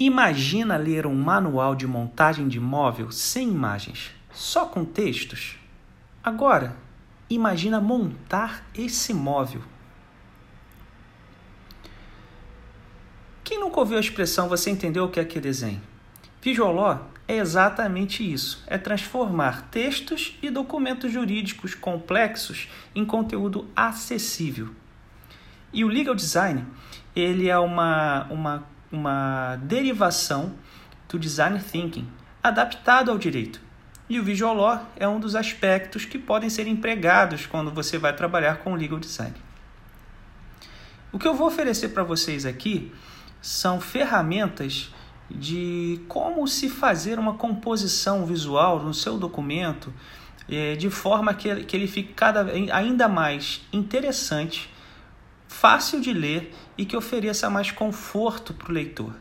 Imagina ler um manual de montagem de móvel sem imagens, só com textos? Agora, imagina montar esse móvel. Quem nunca ouviu a expressão você entendeu o que é que desenho? Law é exatamente isso: é transformar textos e documentos jurídicos complexos em conteúdo acessível. E o legal design ele é uma, uma, uma derivação do design thinking adaptado ao direito. E o visual law é um dos aspectos que podem ser empregados quando você vai trabalhar com legal design. O que eu vou oferecer para vocês aqui são ferramentas de como se fazer uma composição visual no seu documento é, de forma que, ele fique cada, ainda mais interessante, fácil de ler e que ofereça mais conforto para o leitor.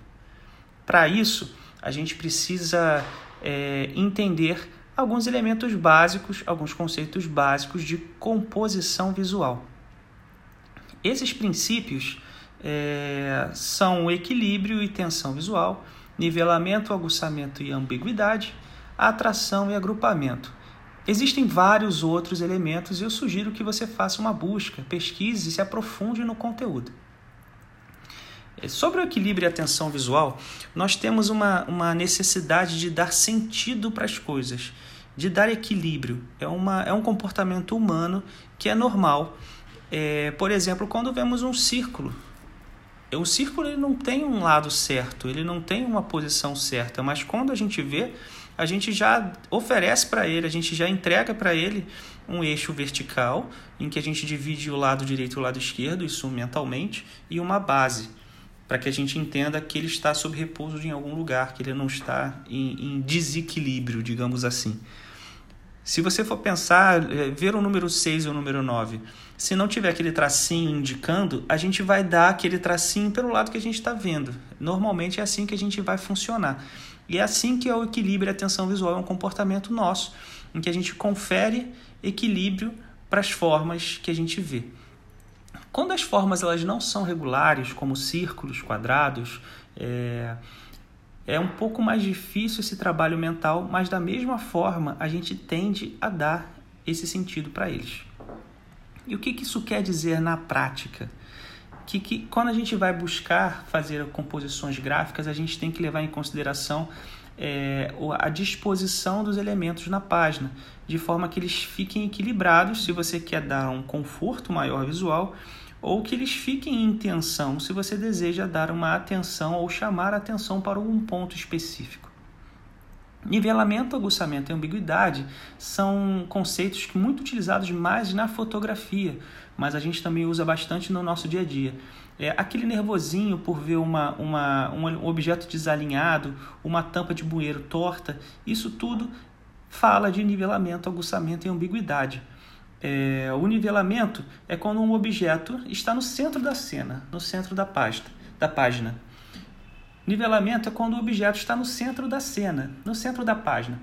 Para isso, a gente precisa é, entender alguns elementos básicos, alguns conceitos básicos de composição visual. Esses princípios é, são equilíbrio e tensão visual, nivelamento, aguçamento e ambiguidade, atração e agrupamento. Existem vários outros elementos e eu sugiro que você faça uma busca, pesquise e se aprofunde no conteúdo. É, sobre o equilíbrio e atenção visual, nós temos uma, uma necessidade de dar sentido para as coisas, de dar equilíbrio. É, uma, é um comportamento humano que é normal. É, por exemplo, quando vemos um círculo, o círculo ele não tem um lado certo, ele não tem uma posição certa, mas quando a gente vê, a gente já oferece para ele, a gente já entrega para ele um eixo vertical, em que a gente divide o lado direito e o lado esquerdo, isso mentalmente, e uma base, para que a gente entenda que ele está sob repouso em algum lugar, que ele não está em, em desequilíbrio, digamos assim. Se você for pensar, é, ver o número 6 e o número 9, se não tiver aquele tracinho indicando, a gente vai dar aquele tracinho pelo lado que a gente está vendo. Normalmente é assim que a gente vai funcionar. E é assim que é o equilíbrio e a atenção visual, é um comportamento nosso, em que a gente confere equilíbrio para as formas que a gente vê. Quando as formas elas não são regulares, como círculos, quadrados, é, é um pouco mais difícil esse trabalho mental, mas da mesma forma a gente tende a dar esse sentido para eles. E o que, que isso quer dizer na prática? Que, que quando a gente vai buscar fazer composições gráficas, a gente tem que levar em consideração é, a disposição dos elementos na página, de forma que eles fiquem equilibrados se você quer dar um conforto maior visual ou que eles fiquem em tensão se você deseja dar uma atenção ou chamar atenção para algum ponto específico. Nivelamento, aguçamento e ambiguidade são conceitos muito utilizados mais na fotografia, mas a gente também usa bastante no nosso dia a dia. É aquele nervosinho por ver uma, uma, um objeto desalinhado, uma tampa de bueiro torta, isso tudo fala de nivelamento, aguçamento e ambiguidade. É, o nivelamento é quando um objeto está no centro da cena, no centro da, pasta, da página. Nivelamento é quando o objeto está no centro da cena, no centro da página.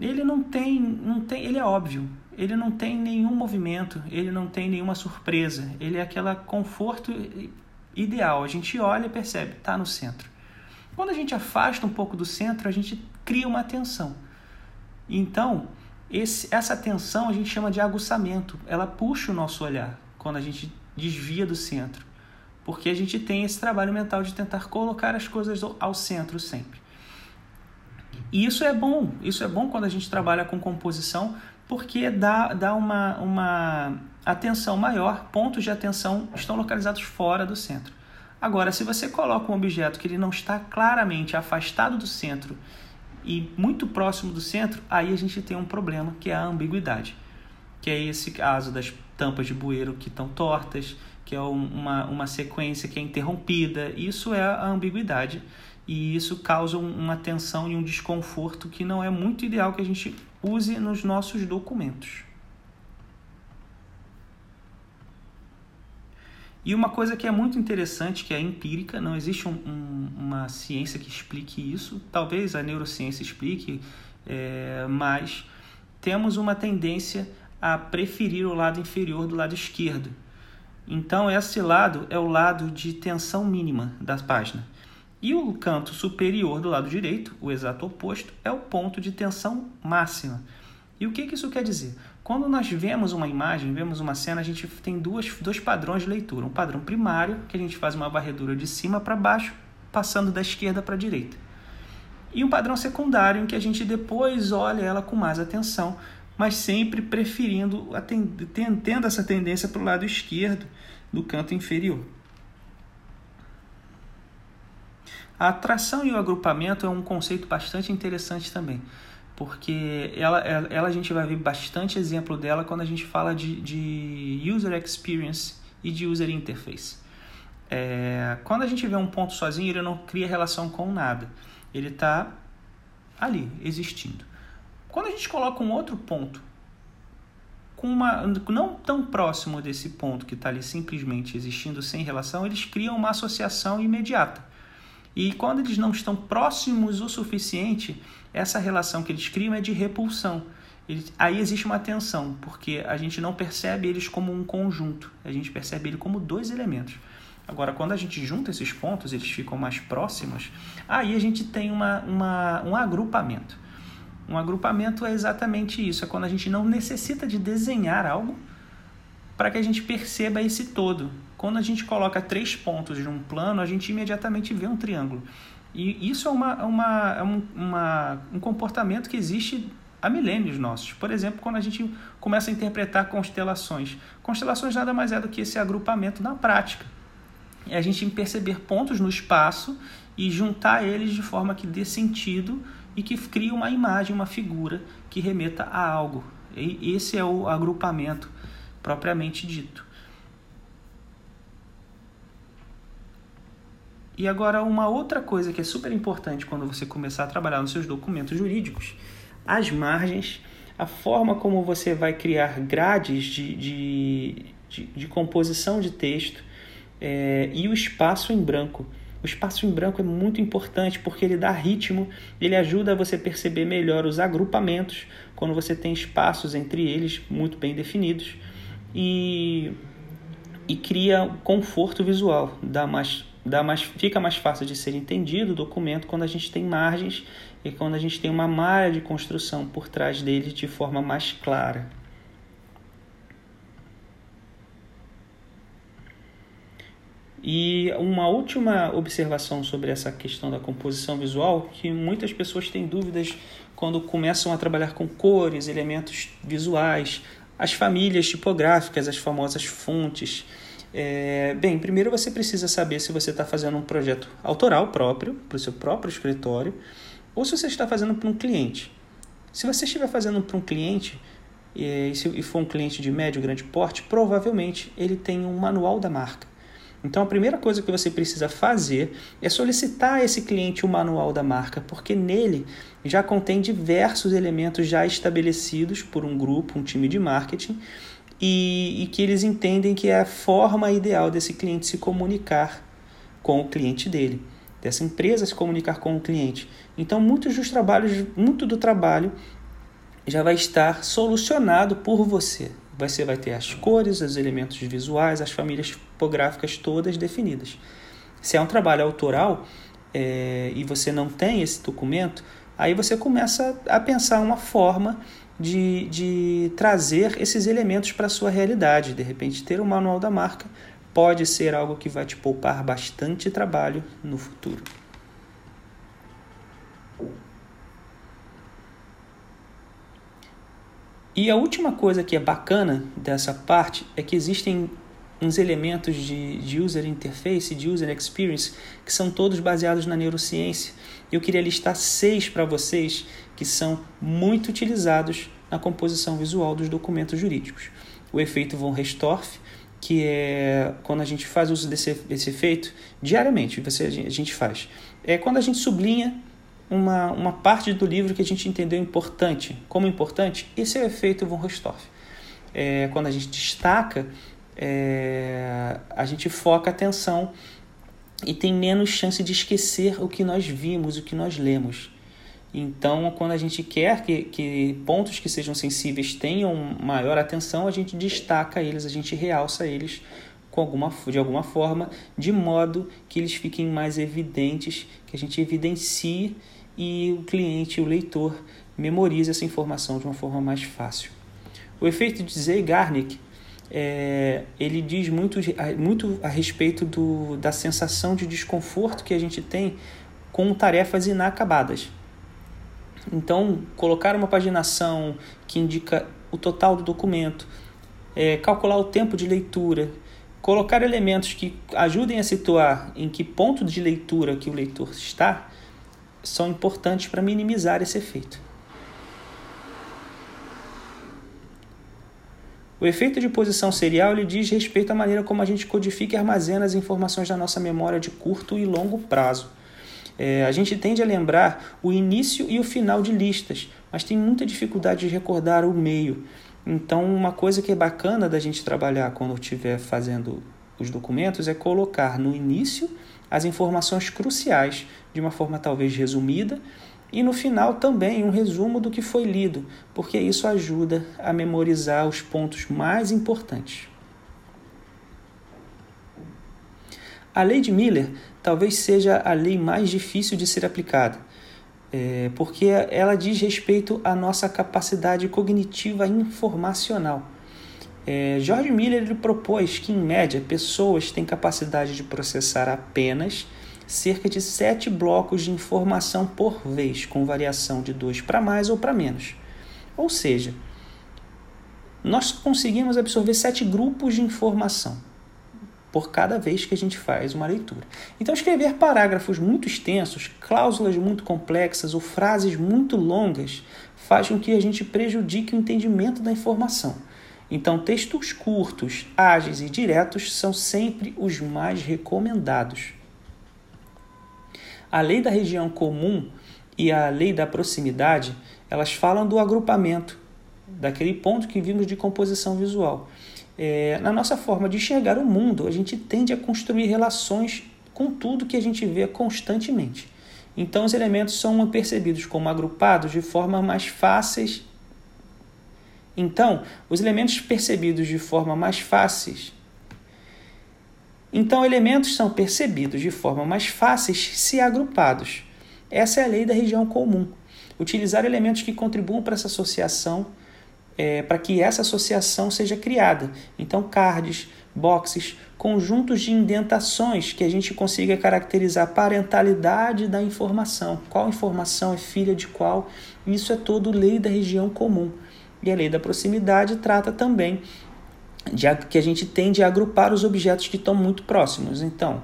Ele não tem, não tem, ele é óbvio. Ele não tem nenhum movimento, ele não tem nenhuma surpresa. Ele é aquele conforto ideal. A gente olha e percebe, está no centro. Quando a gente afasta um pouco do centro, a gente cria uma tensão. Então, esse, essa tensão a gente chama de aguçamento. Ela puxa o nosso olhar quando a gente desvia do centro. Porque a gente tem esse trabalho mental de tentar colocar as coisas ao centro sempre. E isso é bom, isso é bom quando a gente trabalha com composição, porque dá, dá uma, uma atenção maior, pontos de atenção estão localizados fora do centro. Agora, se você coloca um objeto que ele não está claramente afastado do centro e muito próximo do centro, aí a gente tem um problema que é a ambiguidade, que é esse caso das tampas de bueiro que estão tortas, que é uma, uma sequência que é interrompida. Isso é a ambiguidade e isso causa uma tensão e um desconforto que não é muito ideal que a gente use nos nossos documentos. E uma coisa que é muito interessante, que é empírica, não existe um, um, uma ciência que explique isso, talvez a neurociência explique, é, mas temos uma tendência a preferir o lado inferior do lado esquerdo. Então, esse lado é o lado de tensão mínima da página. E o canto superior do lado direito, o exato oposto, é o ponto de tensão máxima. E o que, que isso quer dizer? Quando nós vemos uma imagem, vemos uma cena, a gente tem duas, dois padrões de leitura. Um padrão primário, que a gente faz uma varredura de cima para baixo, passando da esquerda para a direita. E um padrão secundário, em que a gente depois olha ela com mais atenção, mas sempre preferindo, tendo essa tendência para o lado esquerdo do canto inferior. A atração e o agrupamento é um conceito bastante interessante também, porque ela, ela a gente vai ver bastante exemplo dela quando a gente fala de, de user experience e de user interface. É, quando a gente vê um ponto sozinho, ele não cria relação com nada, ele está ali, existindo. Quando a gente coloca um outro ponto, com uma, não tão próximo desse ponto que está ali simplesmente existindo sem relação, eles criam uma associação imediata. E quando eles não estão próximos o suficiente, essa relação que eles criam é de repulsão. aí existe uma tensão, porque a gente não percebe eles como um conjunto, a gente percebe ele como dois elementos. Agora, quando a gente junta esses pontos, eles ficam mais próximos, aí a gente tem uma, uma, um agrupamento. Um agrupamento é exatamente isso, é quando a gente não necessita de desenhar algo para que a gente perceba esse todo. Quando a gente coloca três pontos de um plano, a gente imediatamente vê um triângulo. E isso é, uma, uma, é um, uma, um comportamento que existe há milênios nossos. Por exemplo, quando a gente começa a interpretar constelações. Constelações nada mais é do que esse agrupamento na prática. É a gente perceber pontos no espaço e juntar eles de forma que dê sentido e que cria uma imagem, uma figura que remeta a algo. E esse é o agrupamento propriamente dito. E agora, uma outra coisa que é super importante quando você começar a trabalhar nos seus documentos jurídicos: as margens, a forma como você vai criar grades de, de, de, de composição de texto é, e o espaço em branco. O espaço em branco é muito importante porque ele dá ritmo, ele ajuda você a perceber melhor os agrupamentos quando você tem espaços entre eles muito bem definidos e, e cria conforto visual, dá mais, dá mais, fica mais fácil de ser entendido o documento quando a gente tem margens e quando a gente tem uma malha de construção por trás dele de forma mais clara. E uma última observação sobre essa questão da composição visual, que muitas pessoas têm dúvidas quando começam a trabalhar com cores, elementos visuais, as famílias tipográficas, as famosas fontes. É, bem, primeiro você precisa saber se você está fazendo um projeto autoral próprio, para o seu próprio escritório, ou se você está fazendo para um cliente. Se você estiver fazendo para um cliente, e, se, for um cliente de médio grande porte, provavelmente ele tem um manual da marca. Então a primeira coisa que você precisa fazer é solicitar a esse cliente o manual da marca, porque nele já contém diversos elementos já estabelecidos por um grupo, um time de marketing, e, e que eles entendem que é a forma ideal desse cliente se comunicar com o cliente dele, dessa empresa se comunicar com o cliente. Então muitos dos trabalhos, muito do trabalho já vai estar solucionado por você. Você vai ter as cores, os elementos visuais, as famílias tipográficas todas definidas. Se é um trabalho autoral é, e você não tem esse documento, aí você começa a pensar uma forma de, de trazer esses elementos para a sua realidade. De repente, ter um manual da marca pode ser algo que vai te poupar bastante trabalho no futuro. E a última coisa que é bacana dessa parte é que existem uns elementos de, de user interface, de user experience, que são todos baseados na neurociência. Eu queria listar seis para vocês que são muito utilizados na composição visual dos documentos jurídicos. O efeito von Restorff, que é quando a gente faz uso desse, desse efeito diariamente, você, a gente faz. É quando a gente sublinha uma, uma parte do livro que a gente entendeu importante. Como importante, esse é o efeito von Rostorff. É, quando a gente destaca, é, a gente foca a atenção e tem menos chance de esquecer o que nós vimos, o que nós lemos. Então, quando a gente quer que, que pontos que sejam sensíveis tenham maior atenção, a gente destaca eles, a gente realça eles com alguma, de alguma forma, de modo que eles fiquem mais evidentes, que a gente evidencie e o cliente, o leitor, memorize essa informação de uma forma mais fácil. O efeito de Zeigarnik é, ele diz muito, muito a respeito do, da sensação de desconforto que a gente tem com tarefas inacabadas. Então, colocar uma paginação que indica o total do documento, é, calcular o tempo de leitura, colocar elementos que ajudem a situar em que ponto de leitura que o leitor está, são importantes para minimizar esse efeito. O efeito de posição serial ele diz respeito à maneira como a gente codifica e armazena as informações da nossa memória de curto e longo prazo. É, a gente tende a lembrar o início e o final de listas, mas tem muita dificuldade de recordar o meio. Então, uma coisa que é bacana da gente trabalhar quando estiver fazendo os documentos é colocar no início as informações cruciais de uma forma talvez resumida e no final também um resumo do que foi lido, porque isso ajuda a memorizar os pontos mais importantes. A lei de Miller talvez seja a lei mais difícil de ser aplicada, é, porque ela diz respeito à nossa capacidade cognitiva informacional. É, George Miller ele propôs que, em média, pessoas têm capacidade de processar apenas cerca de sete blocos de informação por vez, com variação de dois para mais ou para menos. Ou seja, nós conseguimos absorver sete grupos de informação por cada vez que a gente faz uma leitura. Então, escrever parágrafos muito extensos, cláusulas muito complexas ou frases muito longas faz com que a gente prejudique o entendimento da informação. Então, textos curtos, ágeis e diretos são sempre os mais recomendados. A lei da região comum e a lei da proximidade, elas falam do agrupamento, daquele ponto que vimos de composição visual. É, na nossa forma de enxergar o mundo, a gente tende a construir relações com tudo que a gente vê constantemente. Então, os elementos são percebidos como agrupados de forma mais fáceis. Então, os elementos percebidos de forma mais fáceis. Então, elementos são percebidos de forma mais fáceis se agrupados. Essa é a lei da região comum. Utilizar elementos que contribuam para essa associação é, para que essa associação seja criada. Então, cards, boxes, conjuntos de indentações que a gente consiga caracterizar a parentalidade da informação, qual informação é filha de qual. Isso é todo lei da região comum. E a lei da proximidade trata também de que a gente tende a agrupar os objetos que estão muito próximos. Então,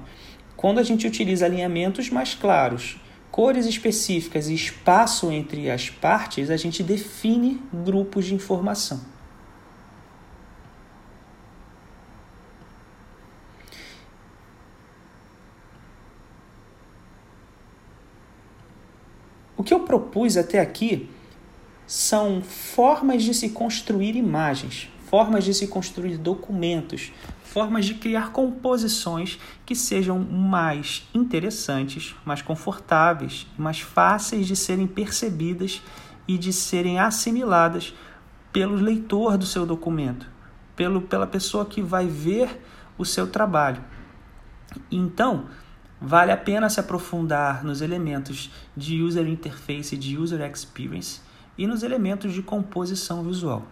quando a gente utiliza alinhamentos mais claros, cores específicas e espaço entre as partes, a gente define grupos de informação. O que eu propus até aqui são formas de se construir imagens, formas de se construir documentos, formas de criar composições que sejam mais interessantes, mais confortáveis, mais fáceis de serem percebidas e de serem assimiladas pelo leitor do seu documento, pelo, pela pessoa que vai ver o seu trabalho. Então, vale a pena se aprofundar nos elementos de user interface de user experience e nos elementos de composição visual.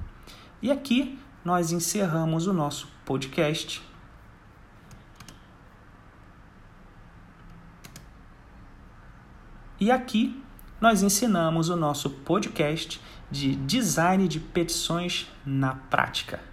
E aqui nós encerramos o nosso podcast. E aqui nós ensinamos o nosso podcast de design de petições na prática.